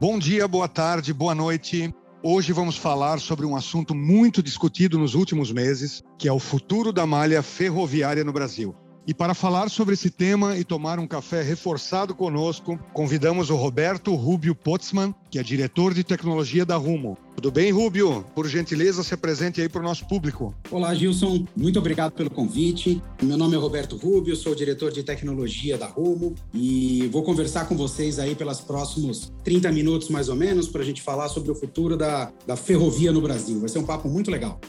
Bom dia, boa tarde, boa noite. Hoje vamos falar sobre um assunto muito discutido nos últimos meses, que é o futuro da malha ferroviária no Brasil. E para falar sobre esse tema e tomar um café reforçado conosco, convidamos o Roberto Rubio Potzman, que é diretor de tecnologia da Rumo. Tudo bem, Rubio? Por gentileza, se apresente aí para o nosso público. Olá, Gilson. Muito obrigado pelo convite. Meu nome é Roberto Rubio, sou diretor de tecnologia da Rumo e vou conversar com vocês aí pelos próximos 30 minutos, mais ou menos, para a gente falar sobre o futuro da, da ferrovia no Brasil. Vai ser um papo muito legal.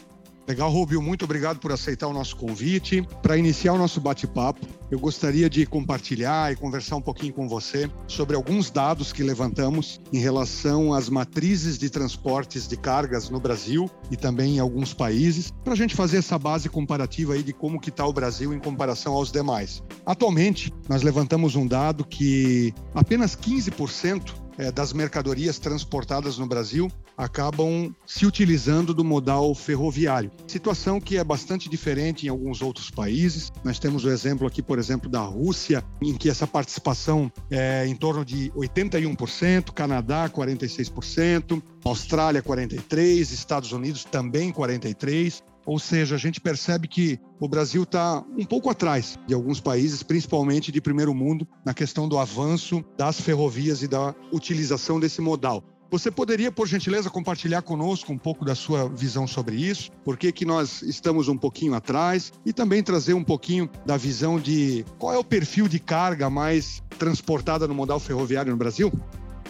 Legal, Rubio, muito obrigado por aceitar o nosso convite. Para iniciar o nosso bate-papo, eu gostaria de compartilhar e conversar um pouquinho com você sobre alguns dados que levantamos em relação às matrizes de transportes de cargas no Brasil e também em alguns países, para a gente fazer essa base comparativa aí de como que está o Brasil em comparação aos demais. Atualmente, nós levantamos um dado que apenas 15% é, das mercadorias transportadas no Brasil acabam se utilizando do modal ferroviário. Situação que é bastante diferente em alguns outros países. Nós temos o exemplo aqui, por exemplo, da Rússia, em que essa participação é em torno de 81%, Canadá 46%, Austrália 43%, Estados Unidos também 43%. Ou seja, a gente percebe que o Brasil está um pouco atrás de alguns países, principalmente de primeiro mundo, na questão do avanço das ferrovias e da utilização desse modal. Você poderia, por gentileza, compartilhar conosco um pouco da sua visão sobre isso? Por que, que nós estamos um pouquinho atrás? E também trazer um pouquinho da visão de qual é o perfil de carga mais transportada no modal ferroviário no Brasil?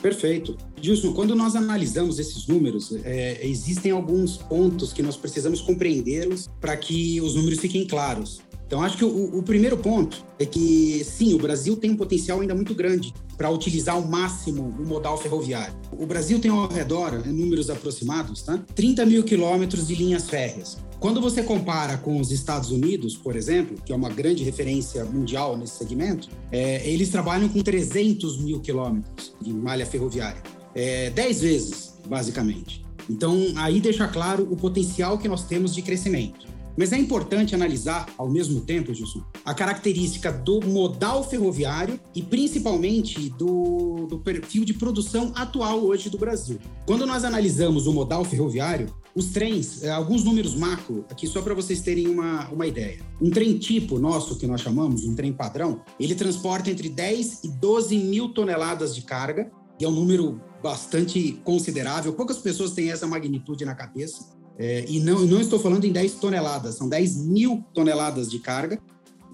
Perfeito. Gilson, quando nós analisamos esses números, é, existem alguns pontos que nós precisamos compreendê-los para que os números fiquem claros. Então, acho que o, o, primeiro ponto é que, sim, o Brasil tem um potencial ainda muito grande para utilizar ao máximo o modal ferroviário. O Brasil tem ao redor, em números aproximados, tá? 30 mil quilômetros de linhas férreas. Quando você compara com os Estados Unidos, por exemplo, que é uma grande referência mundial nesse segmento, é, eles trabalham com 300 mil quilômetros de malha ferroviária. É, 10 vezes, basicamente. Então, aí deixa claro o potencial que nós temos de crescimento. Mas é importante analisar, ao mesmo tempo, Gilson, a característica do modal ferroviário e principalmente do, do perfil de produção atual hoje do Brasil. Quando nós analisamos o modal ferroviário, os trens, é, alguns números macro, aqui só para vocês terem uma, uma ideia. Um trem tipo nosso, que nós chamamos, um trem padrão, ele transporta entre 10 e 12 mil toneladas de carga, e é um número bastante considerável. Poucas pessoas têm essa magnitude na cabeça. É, e não, não estou falando em 10 toneladas, são 10 mil toneladas de carga,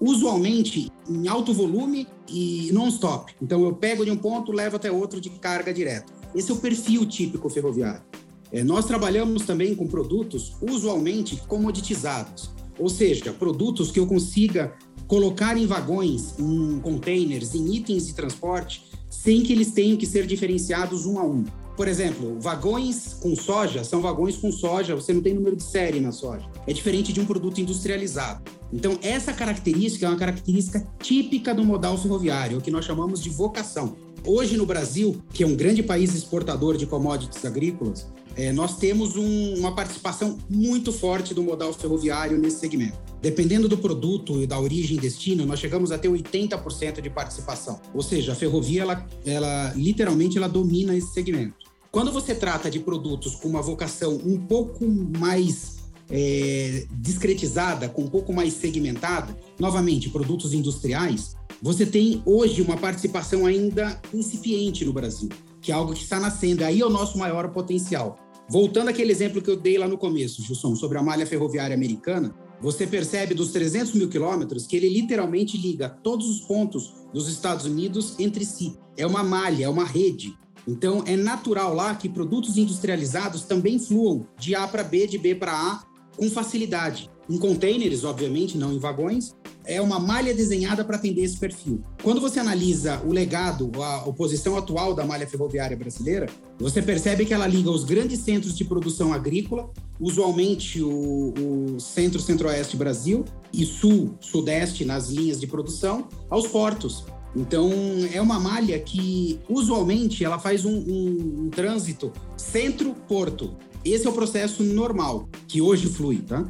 usualmente em alto volume e non-stop. Então eu pego de um ponto, levo até outro de carga direta. Esse é o perfil típico ferroviário. É, nós trabalhamos também com produtos usualmente comoditizados, ou seja, produtos que eu consiga colocar em vagões, em containers, em itens de transporte, sem que eles tenham que ser diferenciados um a um. Por exemplo, vagões com soja são vagões com soja, você não tem número de série na soja. É diferente de um produto industrializado. Então, essa característica é uma característica típica do modal ferroviário, o que nós chamamos de vocação. Hoje no Brasil, que é um grande país exportador de commodities agrícolas, é, nós temos um, uma participação muito forte do modal ferroviário nesse segmento. Dependendo do produto e da origem e destino, nós chegamos a ter 80% de participação. Ou seja, a ferrovia, ela, ela literalmente ela domina esse segmento. Quando você trata de produtos com uma vocação um pouco mais é, discretizada, com um pouco mais segmentada, novamente, produtos industriais, você tem hoje uma participação ainda incipiente no Brasil, que é algo que está nascendo. Aí é o nosso maior potencial. Voltando àquele exemplo que eu dei lá no começo, Gilson, sobre a malha ferroviária americana, você percebe dos 300 mil quilômetros que ele literalmente liga todos os pontos dos Estados Unidos entre si. É uma malha, é uma rede. Então, é natural lá que produtos industrializados também fluam de A para B, de B para A, com facilidade. Em containers, obviamente, não em vagões, é uma malha desenhada para atender esse perfil. Quando você analisa o legado, a oposição atual da malha ferroviária brasileira, você percebe que ela liga os grandes centros de produção agrícola, usualmente o, o centro, centro-oeste Brasil e sul, sudeste nas linhas de produção, aos portos. Então, é uma malha que, usualmente, ela faz um, um, um trânsito centro-porto. Esse é o processo normal, que hoje flui, tá?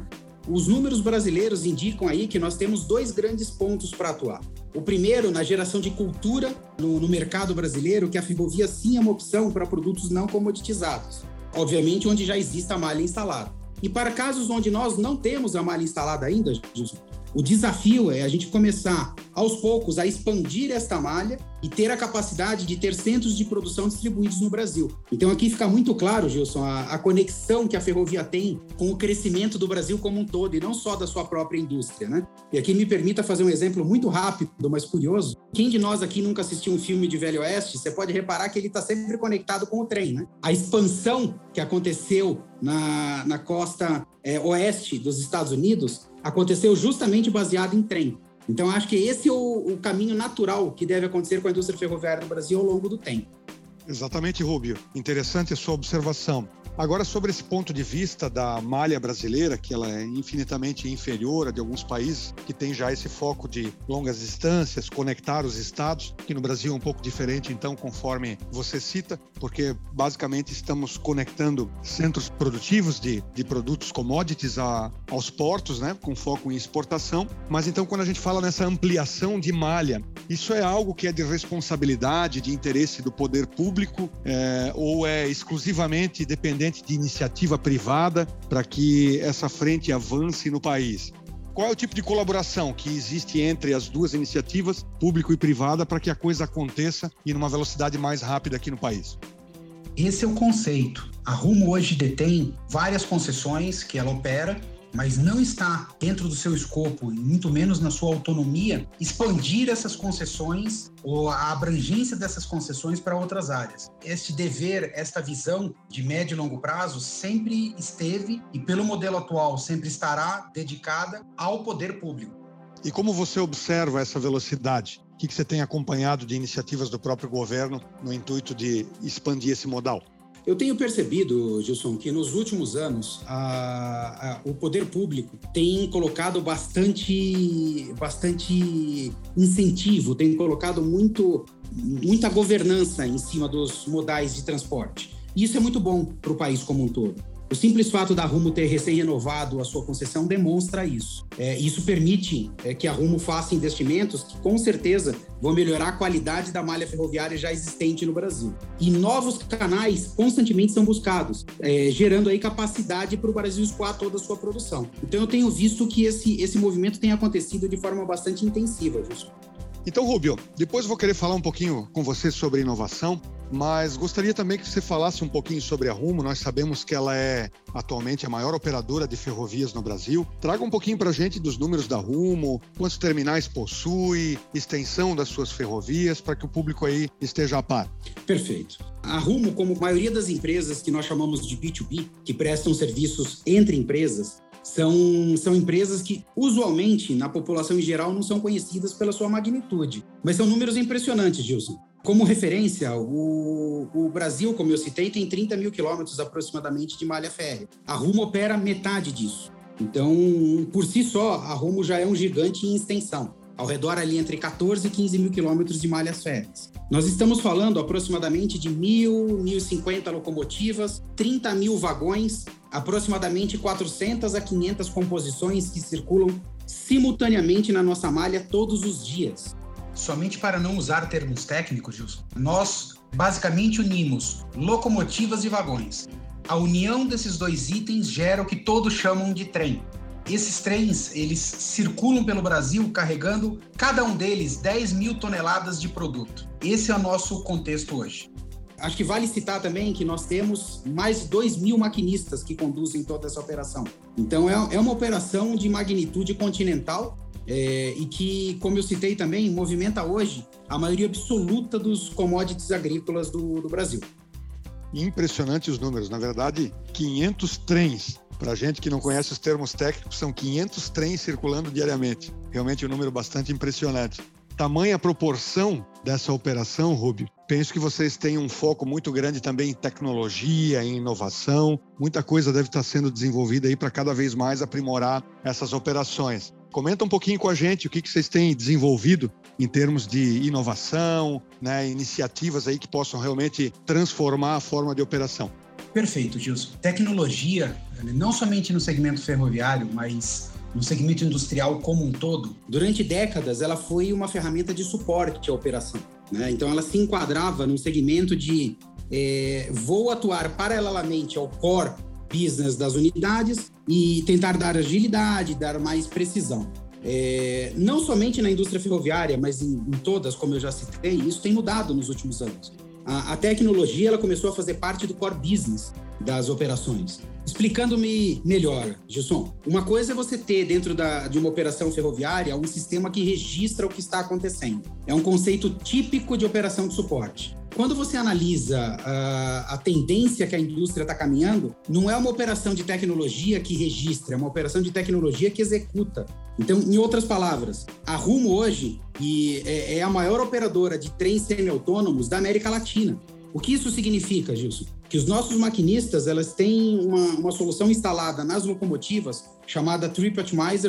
os números brasileiros indicam aí que nós temos dois grandes pontos para atuar. O primeiro, na geração de cultura no, no mercado brasileiro, que a ferrovia sim é uma opção para produtos não comoditizados. Obviamente, onde já existe a malha instalada. E para casos onde nós não temos a malha instalada ainda, o desafio é a gente começar aos poucos a expandir esta malha e ter a capacidade de ter centros de produção distribuídos no Brasil. Então aqui fica muito claro, Gilson, a, a, conexão que a ferrovia tem com o crescimento do Brasil como um todo e não só da sua própria indústria, né? E aqui me permita fazer um exemplo muito rápido, mas curioso. Quem de nós aqui nunca assistiu um filme de Velho Oeste, você pode reparar que ele está sempre conectado com o trem, né? A expansão que aconteceu na, na costa é, oeste dos Estados Unidos aconteceu justamente baseado em trem. Então, acho que esse é o, o caminho natural que deve acontecer com a indústria ferroviária no Brasil ao longo do tempo. Exatamente, Rubio. Interessante a sua observação. Agora, sobre esse ponto de vista da malha brasileira, que ela é infinitamente inferior a de alguns países que tem já esse foco de longas distâncias, conectar os estados, que no Brasil é um pouco diferente, então, conforme você cita, porque basicamente estamos conectando centros produtivos de, de produtos commodities a, aos portos, né, com foco em exportação. Mas então, quando a gente fala nessa ampliação de malha, isso é algo que é de responsabilidade, de interesse do poder público, é, ou é exclusivamente dependente de iniciativa privada para que essa frente avance no país. Qual é o tipo de colaboração que existe entre as duas iniciativas, público e privada, para que a coisa aconteça e numa velocidade mais rápida aqui no país? Esse é o conceito. A Rumo hoje detém várias concessões que ela opera mas não está dentro do seu escopo, e muito menos na sua autonomia, expandir essas concessões ou a abrangência dessas concessões para outras áreas. Este dever, esta visão de médio e longo prazo sempre esteve e, pelo modelo atual, sempre estará dedicada ao poder público. E como você observa essa velocidade? O que você tem acompanhado de iniciativas do próprio governo no intuito de expandir esse modal? Eu tenho percebido, Gilson, que nos últimos anos a, a, o poder público tem colocado bastante, bastante incentivo, tem colocado muito, muita governança em cima dos modais de transporte. E isso é muito bom para o país como um todo. O simples fato da Rumo ter recém-renovado a sua concessão demonstra isso. É, isso permite é, que a Rumo faça investimentos que, com certeza, vão melhorar a qualidade da malha ferroviária já existente no Brasil. E novos canais constantemente são buscados, é, gerando aí capacidade para o Brasil escoar toda a sua produção. Então, eu tenho visto que esse, esse movimento tem acontecido de forma bastante intensiva, Wilson. Então, Rubio, depois vou querer falar um pouquinho com você sobre inovação, mas gostaria também que você falasse um pouquinho sobre a Rumo. Nós sabemos que ela é atualmente a maior operadora de ferrovias no Brasil. Traga um pouquinho para a gente dos números da Rumo, quantos terminais possui, extensão das suas ferrovias, para que o público aí esteja a par. Perfeito. A Rumo, como a maioria das empresas que nós chamamos de B2B, que prestam serviços entre empresas, são, são empresas que, usualmente, na população em geral, não são conhecidas pela sua magnitude. Mas são números impressionantes, Gilson. Como referência, o, o, Brasil, como eu citei, tem 30 mil quilômetros aproximadamente de malha férrea. A Rumo opera metade disso. Então, por si só, a Rumo já é um gigante em extensão, ao redor ali entre 14 e 15 mil quilômetros de malhas férreas. Nós estamos falando aproximadamente de 1.000, 1.050 locomotivas, 30 mil vagões, aproximadamente 400 a 500 composições que circulam simultaneamente na nossa malha todos os dias. Somente para não usar termos técnicos, Gilson, nós basicamente unimos locomotivas e vagões. A união desses dois itens gera o que todos chamam de trem. Esses trens, eles circulam pelo Brasil carregando, cada um deles, 10 mil toneladas de produto. Esse é o nosso contexto hoje. Acho que vale citar também que nós temos mais de 2 mil maquinistas que conduzem toda essa operação. Então, é, é uma operação de magnitude continental é, e que, como eu citei também, movimenta hoje a maioria absoluta dos commodities agrícolas do, do Brasil. Impressionante os números. Na verdade, 500 trens. Para gente que não conhece os termos técnicos, são 500 trens circulando diariamente. Realmente um número bastante impressionante tamanha proporção dessa operação, Rubio, penso que vocês têm um foco muito grande também em tecnologia, em inovação. Muita coisa deve estar sendo desenvolvida aí para cada vez mais aprimorar essas operações. Comenta um pouquinho com a gente o que, que vocês têm desenvolvido em termos de inovação, né, iniciativas aí que possam realmente transformar a forma de operação. Perfeito, Gilson. Tecnologia, não somente no segmento ferroviário, mas no segmento industrial como um todo? Durante décadas, ela foi uma ferramenta de suporte à operação. Né? Então, ela se enquadrava num segmento de é, vou atuar paralelamente ao core business das unidades e tentar dar agilidade, dar mais precisão. É, não somente na indústria ferroviária, mas em, em, todas, como eu já citei, isso tem mudado nos últimos anos. A, a tecnologia ela começou a fazer parte do core business das operações. Explicando-me melhor, Gilson, uma coisa é você ter dentro da, de uma operação ferroviária um sistema que registra o que está acontecendo. É um conceito típico de operação de suporte. Quando você analisa uh, a tendência que a indústria está caminhando, não é uma operação de tecnologia que registra, é uma operação de tecnologia que executa. Então, em outras palavras, a Rumo hoje é, é a maior operadora de trens semi-autônomos da América Latina. O que isso significa, Gilson? Que os nossos maquinistas elas têm uma, uma solução instalada nas locomotivas chamada Trip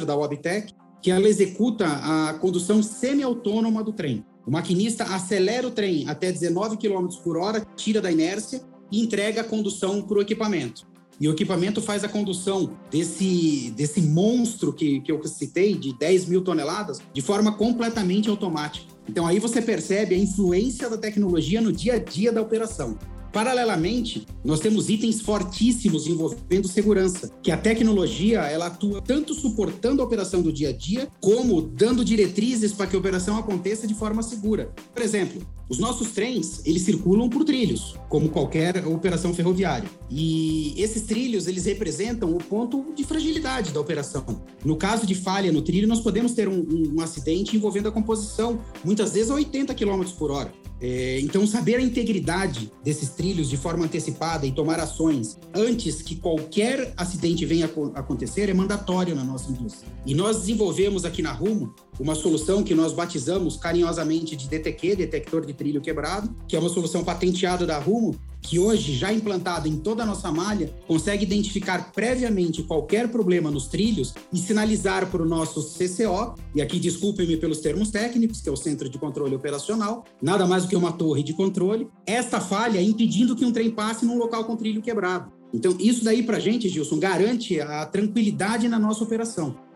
da Wabtec, que ela executa a condução semi-autônoma do trem. O maquinista acelera o trem até 19 km por hora, tira da inércia e entrega a condução para o equipamento. E o equipamento faz a condução desse, desse monstro que, que eu citei, de 10 mil toneladas, de forma completamente automática. Então aí você percebe a influência da tecnologia no dia a dia da operação. Paralelamente, nós temos itens fortíssimos envolvendo segurança, que a tecnologia ela atua tanto suportando a operação do dia a dia, como dando diretrizes para que a operação aconteça de forma segura. Por exemplo, os nossos trens, eles circulam por trilhos, como qualquer operação ferroviária. E esses trilhos, eles representam o ponto de fragilidade da operação. No caso de falha no trilho, nós podemos ter um, um, um acidente envolvendo a composição, muitas vezes a 80 km por hora. É, então, saber a integridade desses trilhos de forma antecipada e tomar ações antes que qualquer acidente venha a acontecer é mandatório na nossa indústria. E nós desenvolvemos aqui na Rumo uma solução que nós batizamos carinhosamente de DTQ, detector de trilho quebrado, que é uma solução patenteada da Rumo, que hoje, já implantada em toda a nossa malha, consegue identificar previamente qualquer problema nos trilhos e sinalizar para o nosso CCO, e aqui desculpem-me pelos termos técnicos, que é o Centro de Controle Operacional, nada mais do que uma torre de controle, esta falha impedindo que um trem passe num local com trilho quebrado. Então, isso daí para a gente, Gilson, garante a tranquilidade na nossa operação.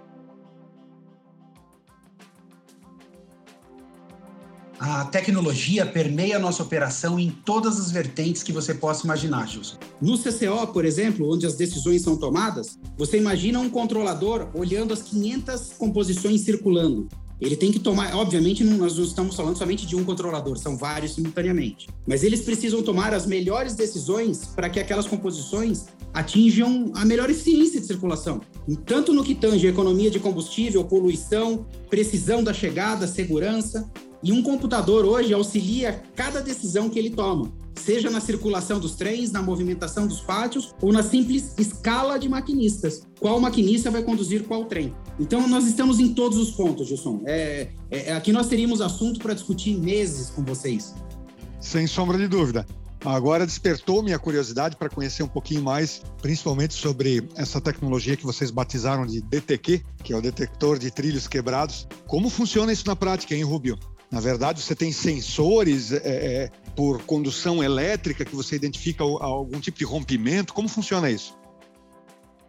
A tecnologia permeia a nossa operação em todas as vertentes que você possa imaginar, Gilson. No CCO, por exemplo, onde as decisões são tomadas, você imagina um controlador olhando as 500 composições circulando. Ele tem que tomar, obviamente, nós não estamos falando somente de um controlador, são vários simultaneamente. Mas eles precisam tomar as melhores decisões para que aquelas composições atinjam a melhor eficiência de circulação, tanto no que tange economia de combustível, poluição, precisão da chegada, segurança. E um computador hoje auxilia cada decisão que ele toma, seja na circulação dos trens, na movimentação dos pátios ou na simples escala de maquinistas. Qual maquinista vai conduzir qual trem? Então, nós estamos em todos os pontos, Gilson. É, é, aqui nós teríamos assunto para discutir meses com vocês. Sem sombra de dúvida. Agora despertou minha curiosidade para conhecer um pouquinho mais, principalmente sobre essa tecnologia que vocês batizaram de DTQ, que é o detector de trilhos quebrados. Como funciona isso na prática, hein, Rubio? Na verdade, você tem sensores é, é, por condução elétrica que você identifica algum tipo de rompimento. Como funciona isso?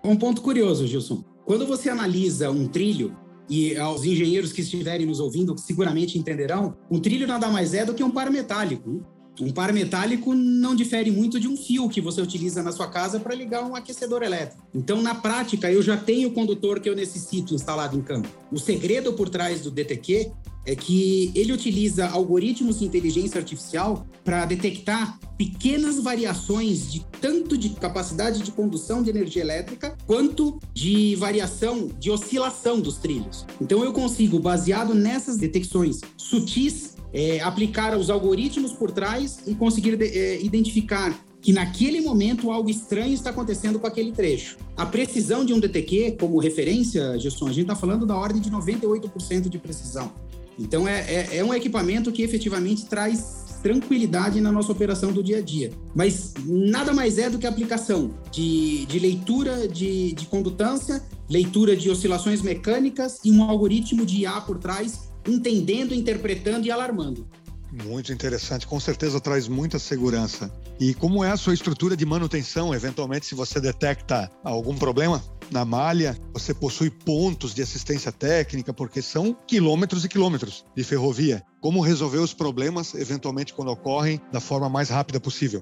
Um ponto curioso, Gilson. Quando você analisa um trilho, e aos engenheiros que estiverem nos ouvindo seguramente entenderão, um trilho nada mais é do que um par metálico. Um par metálico não difere muito de um fio que você utiliza na sua casa para ligar um aquecedor elétrico. Então, na prática, eu já tenho o condutor que eu necessito instalado em campo. O segredo por trás do DTQ é que ele utiliza algoritmos de inteligência artificial para detectar pequenas variações de tanto de capacidade de condução de energia elétrica quanto de variação de oscilação dos trilhos. Então eu consigo, baseado nessas detecções sutis, é, aplicar os algoritmos por trás e conseguir é, identificar que naquele momento algo estranho está acontecendo com aquele trecho. A precisão de um DTQ, como referência, Gerson, a gente está falando da ordem de 98% de precisão. Então, é, é, é um equipamento que efetivamente traz tranquilidade na nossa operação do dia a dia. Mas nada mais é do que aplicação de, de leitura de, de condutância, leitura de oscilações mecânicas e um algoritmo de IA por trás, entendendo, interpretando e alarmando. Muito interessante, com certeza traz muita segurança. E como é a sua estrutura de manutenção? Eventualmente, se você detecta algum problema na malha, você possui pontos de assistência técnica, porque são quilômetros e quilômetros de ferrovia. Como resolver os problemas, eventualmente, quando ocorrem, da forma mais rápida possível?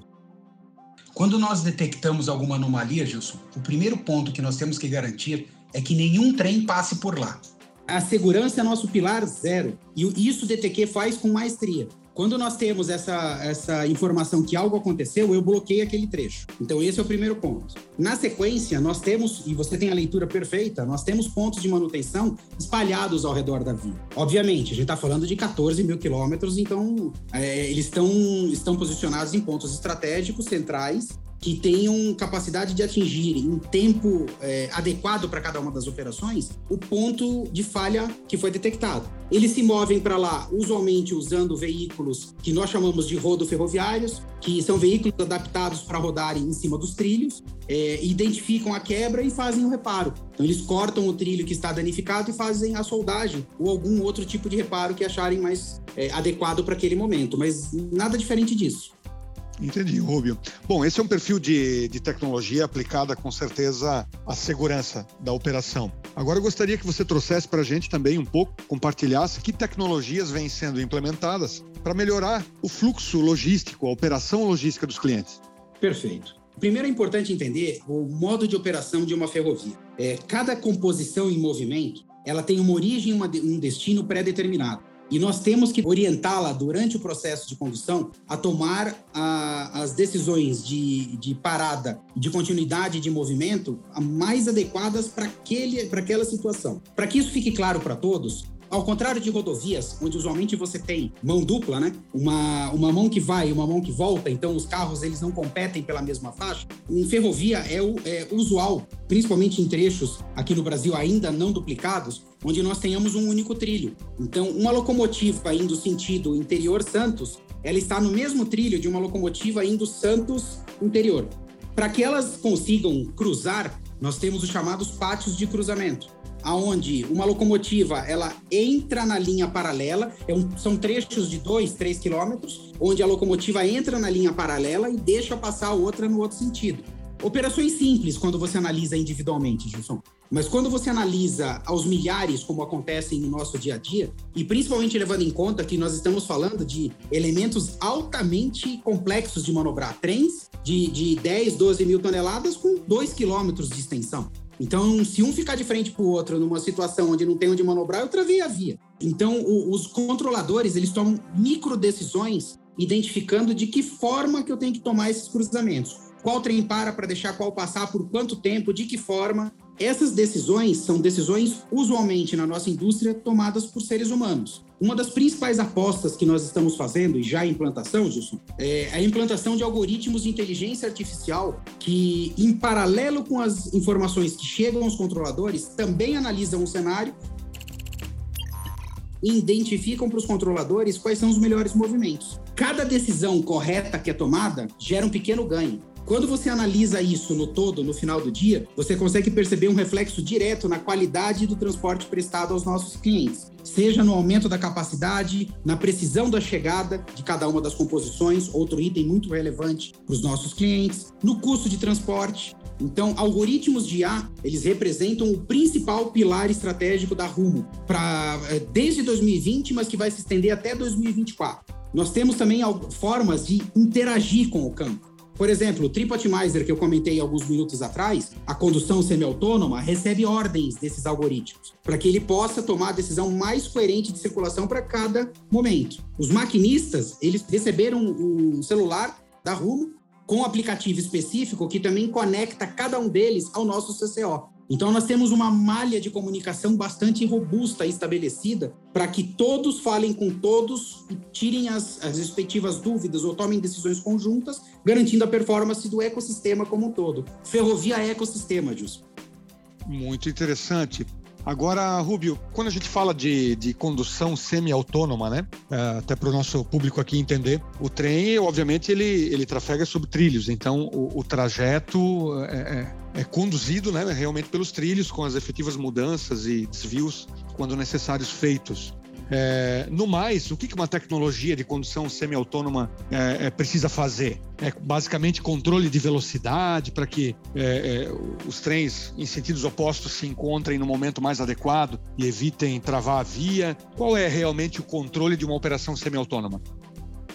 Quando nós detectamos alguma anomalia, Gilson, o primeiro ponto que nós temos que garantir é que nenhum trem passe por lá. A segurança é nosso pilar zero. E isso o DTQ faz com maestria. Quando nós temos essa, essa informação que algo aconteceu, eu bloqueio aquele trecho. Então, esse é o primeiro ponto. Na sequência, nós temos, e você tem a leitura perfeita, nós temos pontos de manutenção espalhados ao redor da via. Obviamente, a gente está falando de 14 mil quilômetros, então é, eles estão, estão posicionados em pontos estratégicos centrais que tenham capacidade de atingir em tempo é, adequado para cada uma das operações o ponto de falha que foi detectado. Eles se movem para lá usualmente usando veículos que nós chamamos de rodo ferroviários, que são veículos adaptados para rodarem em cima dos trilhos, é, identificam a quebra e fazem o reparo. Então eles cortam o trilho que está danificado e fazem a soldagem ou algum outro tipo de reparo que acharem mais é, adequado para aquele momento, mas nada diferente disso. Entendi, Rubio. Bom, esse é um perfil de, de tecnologia aplicada com certeza à segurança da operação. Agora eu gostaria que você trouxesse para a gente também um pouco, compartilhasse que tecnologias vêm sendo implementadas para melhorar o fluxo logístico, a operação logística dos clientes. Perfeito. Primeiro é importante entender o modo de operação de uma ferrovia. É, cada composição em movimento ela tem uma origem um destino pré-determinado. E nós temos que orientá-la durante o processo de condução a tomar a, as decisões de, de parada, de continuidade de movimento mais adequadas para aquela situação. Para que isso fique claro para todos, ao contrário de rodovias, onde usualmente você tem mão dupla, né? Uma, uma mão que vai e uma mão que volta, então os carros eles não competem pela mesma faixa. Em ferrovia é, o, é usual, principalmente em trechos aqui no Brasil ainda não duplicados, onde nós tenhamos um único trilho. Então, uma locomotiva indo sentido interior Santos, ela está no mesmo trilho de uma locomotiva indo Santos interior. Para que elas consigam cruzar, nós temos os chamados pátios de cruzamento aonde uma locomotiva ela entra na linha paralela, é um, são trechos de 2, 3 quilômetros, onde a locomotiva entra na linha paralela e deixa passar a outra no outro sentido. Operações simples quando você analisa individualmente, Gilson. Mas quando você analisa aos milhares, como acontecem no nosso dia a dia, e principalmente levando em conta que nós estamos falando de elementos altamente complexos de manobrar, trens de, de 10, 12 mil toneladas com 2 quilômetros de extensão. Então, se um ficar de frente para o outro numa situação onde não tem onde manobrar, eu travei a via. Então, o, os controladores, eles tomam micro decisões identificando de que forma que eu tenho que tomar esses cruzamentos. Qual trem para para deixar qual passar, por quanto tempo, de que forma. Essas decisões são decisões, usualmente na nossa indústria, tomadas por seres humanos. Uma das principais apostas que nós estamos fazendo, e já em implantação, Gilson, é a implantação de algoritmos de inteligência artificial que, em paralelo com as informações que chegam aos controladores, também analisam o cenário e identificam para os controladores quais são os melhores movimentos. Cada decisão correta que é tomada gera um pequeno ganho. Quando você analisa isso no todo, no final do dia, você consegue perceber um reflexo direto na qualidade do transporte prestado aos nossos clientes, seja no aumento da capacidade, na precisão da chegada de cada uma das composições, outro item muito relevante para os nossos clientes, no custo de transporte. Então, algoritmos de IA, eles representam o principal pilar estratégico da Rumo, para eh, desde 2020, mas que vai se estender até 2024. Nós temos também formas de interagir com o campo. Por exemplo, o Trip que eu comentei alguns minutos atrás, a condução semi-autônoma recebe ordens desses algoritmos para que ele possa tomar a decisão mais coerente de circulação para cada momento. Os maquinistas, eles receberam um celular da Rumo com um aplicativo específico que também conecta cada um deles ao nosso CCO. Então, nós temos uma malha de comunicação bastante robusta estabelecida para que todos falem com todos e tirem as, as respectivas dúvidas ou tomem decisões conjuntas, garantindo a performance do ecossistema como um todo. Ferrovia é ecossistema, Jus. Muito interessante. Agora, Rubio, quando a gente fala de, de condução semi-autônoma, né? É, até para o nosso público aqui entender, o trem, obviamente, ele, ele trafega sobre trilhos, então o, o trajeto é, é, é conduzido né, realmente pelos trilhos, com as efetivas mudanças e desvios, quando necessários, feitos. É, no mais, o que uma tecnologia de condução semi-autônoma é, é, precisa fazer? É basicamente controle de velocidade para que é, é, os trens em sentidos opostos se encontrem no momento mais adequado e evitem travar a via. Qual é realmente o controle de uma operação semi-autônoma?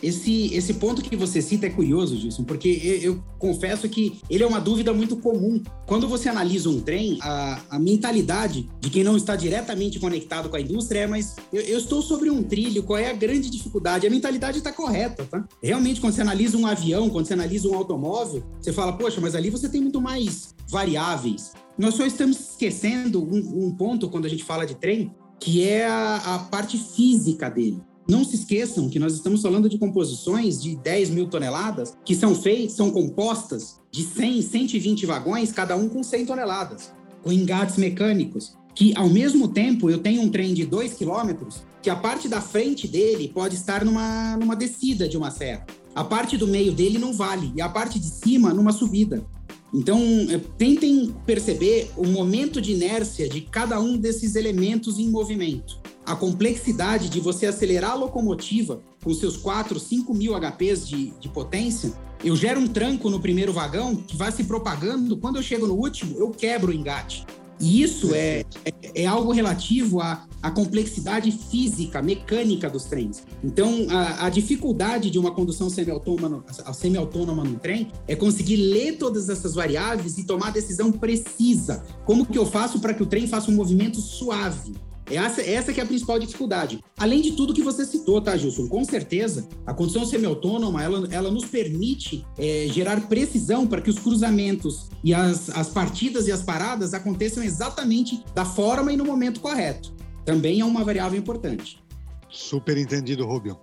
Esse, esse ponto que você cita é curioso, Gilson, porque eu, eu, confesso que ele é uma dúvida muito comum. Quando você analisa um trem, a, a mentalidade de quem não está diretamente conectado com a indústria é, mas eu, eu estou sobre um trilho, qual é a grande dificuldade? A mentalidade está correta, tá? Realmente, quando você analisa um avião, quando você analisa um automóvel, você fala, poxa, mas ali você tem muito mais variáveis. Nós só estamos esquecendo um, um ponto quando a gente fala de trem, que é a, a parte física dele. Não se esqueçam que nós estamos falando de composições de 10 mil toneladas que são feitas, são compostas de 100, 120 vagões, cada um com 100 toneladas, com engates mecânicos. Que ao mesmo tempo eu tenho um trem de 2 quilômetros, que a parte da frente dele pode estar numa, numa descida de uma serra. A parte do meio dele não vale, e a parte de cima numa subida. Então, é, tentem perceber o momento de inércia de cada um desses elementos em movimento a complexidade de você acelerar a locomotiva com seus 4, 5 mil HPs de, de potência, eu gero um tranco no primeiro vagão que vai se propagando. Quando eu chego no último, eu quebro o engate. E isso é, é, é, algo relativo à, à, complexidade física, mecânica dos trens. Então, a, a dificuldade de uma condução semi-autônoma, semi-autônoma no trem é conseguir ler todas essas variáveis e tomar decisão precisa. Como que eu faço para que o trem faça um movimento suave? Essa, essa que é a principal dificuldade. Além de tudo que você citou, tá, Gilson? Com certeza, a condução semi-autônoma, ela, ela nos permite é, gerar precisão para que os cruzamentos e as, as partidas e as paradas aconteçam exatamente da forma e no momento correto. Também é uma variável importante. Super entendido, Rubio.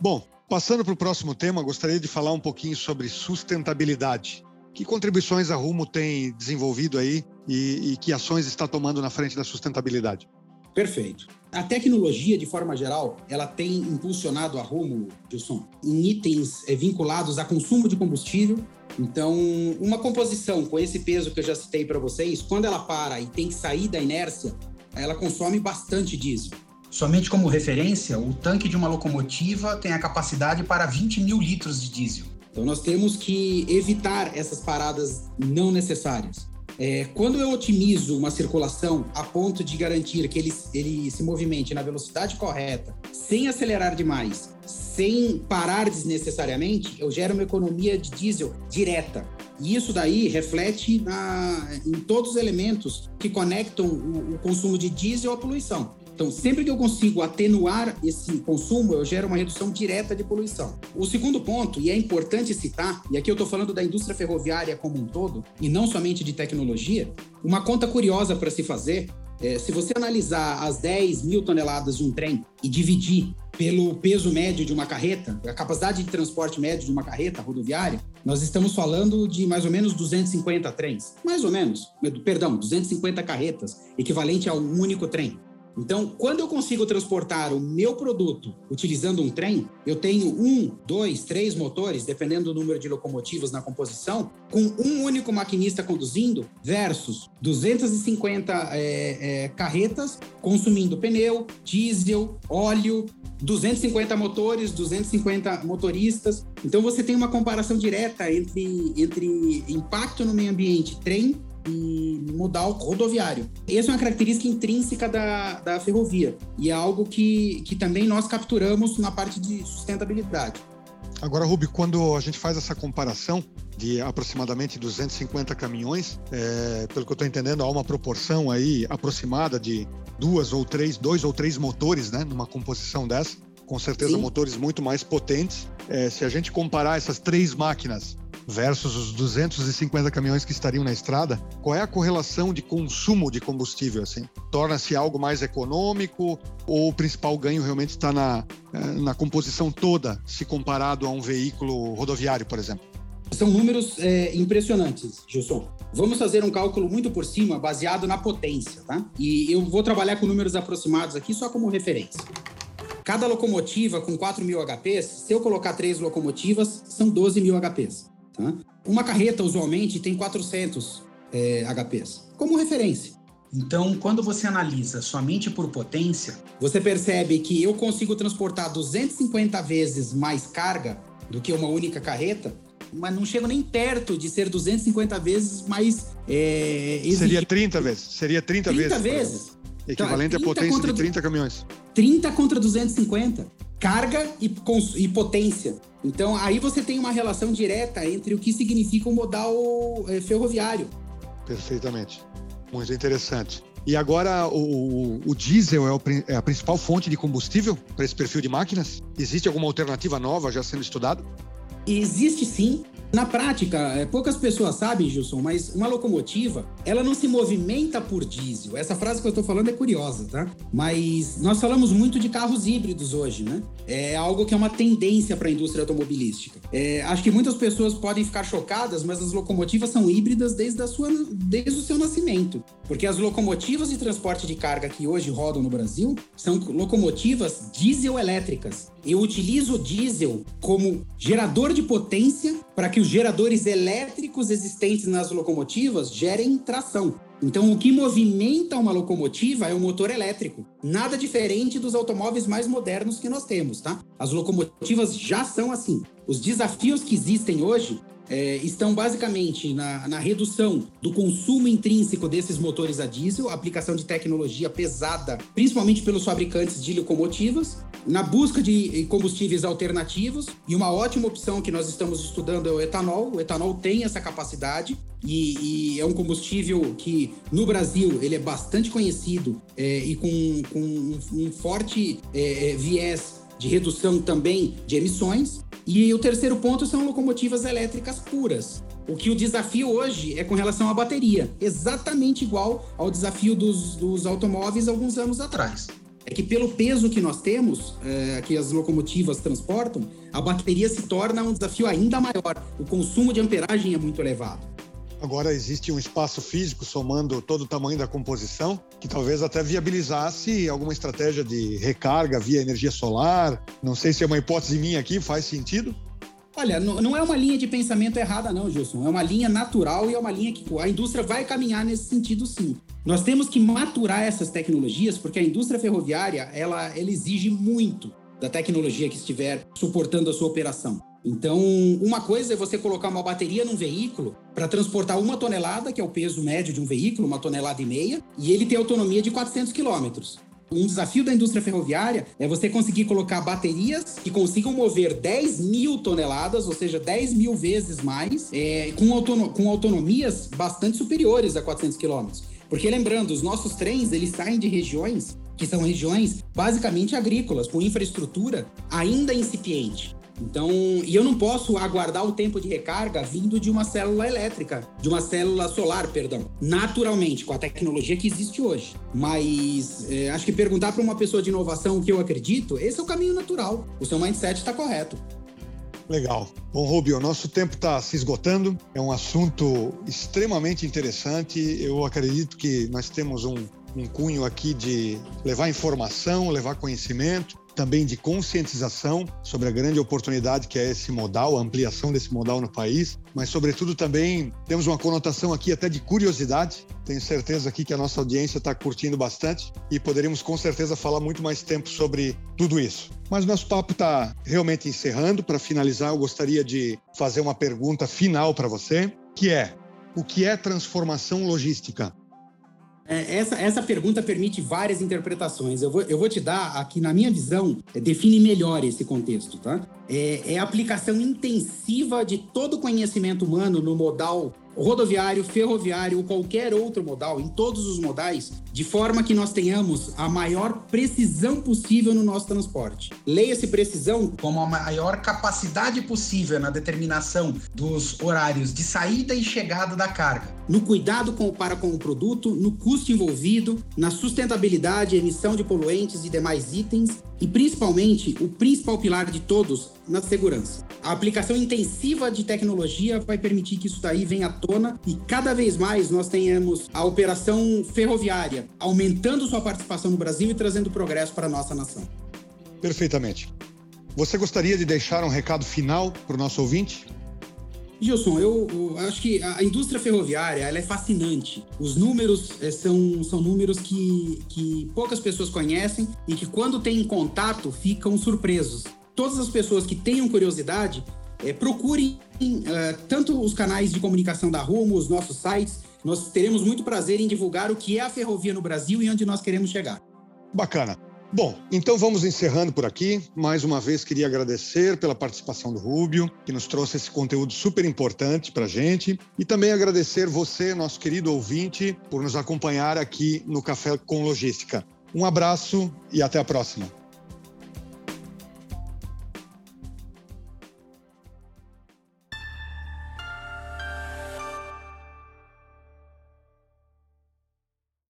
Bom, passando para o próximo tema, gostaria de falar um pouquinho sobre sustentabilidade. Que contribuições a Rumo tem desenvolvido aí e, e que ações está tomando na frente da sustentabilidade? Perfeito. A tecnologia, de forma geral, ela tem impulsionado a Rumo, Gilson, em itens é, vinculados a consumo de combustível. Então, uma composição com esse peso que eu já citei para vocês, quando ela para e tem que sair da inércia, ela consome bastante diesel. Somente como referência, o tanque de uma locomotiva tem a capacidade para 20 mil litros de diesel. Então, nós temos que evitar essas paradas não necessárias. É, quando eu otimizo uma circulação a ponto de garantir que ele, ele se movimente na velocidade correta, sem acelerar demais, sem parar desnecessariamente, eu gero uma economia de diesel direta. E isso daí reflete na, em todos os elementos que conectam o, o consumo de diesel à poluição. Então, sempre que eu consigo atenuar esse consumo, eu gero uma redução direta de poluição. O segundo ponto, e é importante citar, e aqui eu estou falando da indústria ferroviária como um todo, e não somente de tecnologia, uma conta curiosa para se fazer é, se você analisar as 10 mil toneladas de um trem e dividir pelo peso médio de uma carreta, a capacidade de transporte médio de uma carreta rodoviária, nós estamos falando de mais ou menos 250 trens. Mais ou menos, perdão, 250 carretas, equivalente a um único trem. Então, quando eu consigo transportar o meu produto utilizando um trem, eu tenho um, dois, três motores, dependendo do número de locomotivas na composição, com um único maquinista conduzindo, versus 250 é, é, carretas consumindo pneu, diesel, óleo, 250 motores, 250 motoristas. Então, você tem uma comparação direta entre, entre impacto no meio ambiente, trem e modal rodoviário. Essa é uma característica intrínseca da, da ferrovia e é algo que, que também nós capturamos na parte de sustentabilidade. Agora, Rubi, quando a gente faz essa comparação de aproximadamente 250 caminhões, é, pelo que eu estou entendendo, há uma proporção aí aproximada de duas ou três, dois ou três motores, né, numa composição dessa. Com certeza, Sim. motores muito mais potentes. É, se a gente comparar essas três máquinas versus os 250 caminhões que estariam na estrada, qual é a correlação de consumo de combustível? Assim? Torna-se algo mais econômico ou o principal ganho realmente está na, eh, na composição toda, se comparado a um veículo rodoviário, por exemplo? São números é, impressionantes, Gilson. Vamos fazer um cálculo muito por cima, baseado na potência, tá? E eu vou trabalhar com números aproximados aqui só como referência. Cada locomotiva com 4 mil HPs, se eu colocar três locomotivas, são 12 mil HPs. Tá? Uma carreta, usualmente, tem 400 é, HPs, como referência. Então, quando você analisa somente por potência, você percebe que eu consigo transportar 250 vezes mais carga do que uma única carreta, mas não chego nem perto de ser 250 vezes mais. É, Seria 30 vezes. Seria 30, 30 vezes. vezes. Equivalente então, à potência de 30 caminhões. 30 contra 250. Carga e, e potência. Então, aí você tem uma relação direta entre o que significa o modal é, ferroviário. Perfeitamente. Muito interessante. E agora o, o diesel é, o, é, a principal fonte de combustível para esse perfil de máquinas? Existe alguma alternativa nova já sendo estudada? Existe sim. Na prática, é, poucas pessoas sabem, Gilson, mas uma locomotiva, ela não se movimenta por diesel. Essa frase que eu estou falando é curiosa, tá? Mas nós falamos muito de carros híbridos hoje, né? É algo que é uma tendência para a indústria automobilística. É, acho que muitas pessoas podem ficar chocadas, mas as locomotivas são híbridas desde, a sua, desde o seu nascimento. Porque as locomotivas de transporte de carga que hoje rodam no Brasil são locomotivas diesel-elétricas. Eu utilizo diesel como gerador de potência para que os geradores elétricos existentes nas locomotivas gerem tração. Então, o que movimenta uma locomotiva é o motor elétrico. Nada diferente dos automóveis mais modernos que nós temos, tá? As locomotivas já são assim. Os desafios que existem hoje é, estão basicamente na, na, redução do consumo intrínseco desses motores a diesel, aplicação de tecnologia pesada, principalmente pelos fabricantes de locomotivas, na busca de combustíveis alternativos, e uma ótima opção que nós estamos estudando é o etanol. O etanol tem essa capacidade e, e é um combustível que no Brasil ele é bastante conhecido é, e com, com um, um forte é viés de redução também de emissões. E o terceiro ponto são locomotivas elétricas puras. O que o desafio hoje é com relação à bateria, exatamente igual ao desafio dos, dos automóveis alguns anos atrás. É que pelo peso que nós temos, é, que as locomotivas transportam, a bateria se torna um desafio ainda maior. O consumo de amperagem é muito elevado. Agora existe um espaço físico somando todo o tamanho da composição, que talvez até viabilizasse alguma estratégia de recarga via energia solar. Não sei se é uma hipótese minha aqui, faz sentido? Olha, não é uma linha de pensamento errada, não, Gilson. É uma linha natural e é uma linha que a indústria vai caminhar nesse sentido, sim. Nós temos que maturar essas tecnologias porque a indústria ferroviária ela, ela exige muito da tecnologia que estiver suportando a sua operação. Então, uma coisa é você colocar uma bateria num veículo para transportar uma tonelada, que é o peso médio de um veículo, uma tonelada e meia, e ele tem autonomia de 400 quilômetros. Um desafio da indústria ferroviária é você conseguir colocar baterias que consigam mover 10 mil toneladas, ou seja, 10 mil vezes mais, é, com, com autonomias bastante superiores a 400 quilômetros. Porque lembrando, os nossos trens eles saem de regiões que são regiões basicamente agrícolas, com infraestrutura ainda incipiente. Então, e eu não posso aguardar o tempo de recarga vindo de uma célula elétrica, de uma célula solar, perdão, naturalmente, com a tecnologia que existe hoje. Mas é, acho que perguntar para uma pessoa de inovação o que eu acredito, esse é o caminho natural. O seu mindset está correto. Legal. Bom, Rubio, nosso tempo está se esgotando. É um assunto extremamente interessante. Eu acredito que nós temos um, um cunho aqui de levar informação, levar conhecimento também de conscientização sobre a grande oportunidade que é esse modal, a ampliação desse modal no país, mas sobretudo também temos uma conotação aqui até de curiosidade. Tenho certeza aqui que a nossa audiência está curtindo bastante e poderíamos com certeza falar muito mais tempo sobre tudo isso. Mas nosso papo está realmente encerrando. Para finalizar, eu gostaria de fazer uma pergunta final para você, que é: o que é transformação logística? É, essa, essa pergunta permite várias interpretações. Eu vou, eu vou te dar aqui, na minha visão, define melhor esse contexto, tá? É, é a aplicação intensiva de todo o conhecimento humano no modal rodoviário, ferroviário ou qualquer outro modal, em todos os modais, de forma que nós tenhamos a maior precisão possível no nosso transporte. Leia-se precisão como a maior capacidade possível na determinação dos horários de saída e chegada da carga. No cuidado com, para com o produto, no custo envolvido, na sustentabilidade, emissão de poluentes e demais itens, e principalmente o principal pilar de todos, na segurança. A aplicação intensiva de tecnologia vai permitir que isso daí venha à tona e cada vez mais nós tenhamos a operação ferroviária aumentando sua participação no Brasil e trazendo progresso para a nossa nação. Perfeitamente. Você gostaria de deixar um recado final para o nosso ouvinte? Gilson, eu, eu, acho que a indústria ferroviária ela é fascinante. Os números é, são, são números que, que poucas pessoas conhecem e que, quando têm contato, ficam surpresos. Todas as pessoas que tenham curiosidade, é, procurem uh, tanto os canais de comunicação da Rumo, os nossos sites. Nós teremos muito prazer em divulgar o que é a ferrovia no Brasil e onde nós queremos chegar. Bacana. Bom, então vamos encerrando por aqui. Mais uma vez queria agradecer pela participação do Rubio, que nos trouxe esse conteúdo super importante para a gente, e também agradecer você, nosso querido ouvinte, por nos acompanhar aqui no Café com Logística. Um abraço e até a próxima.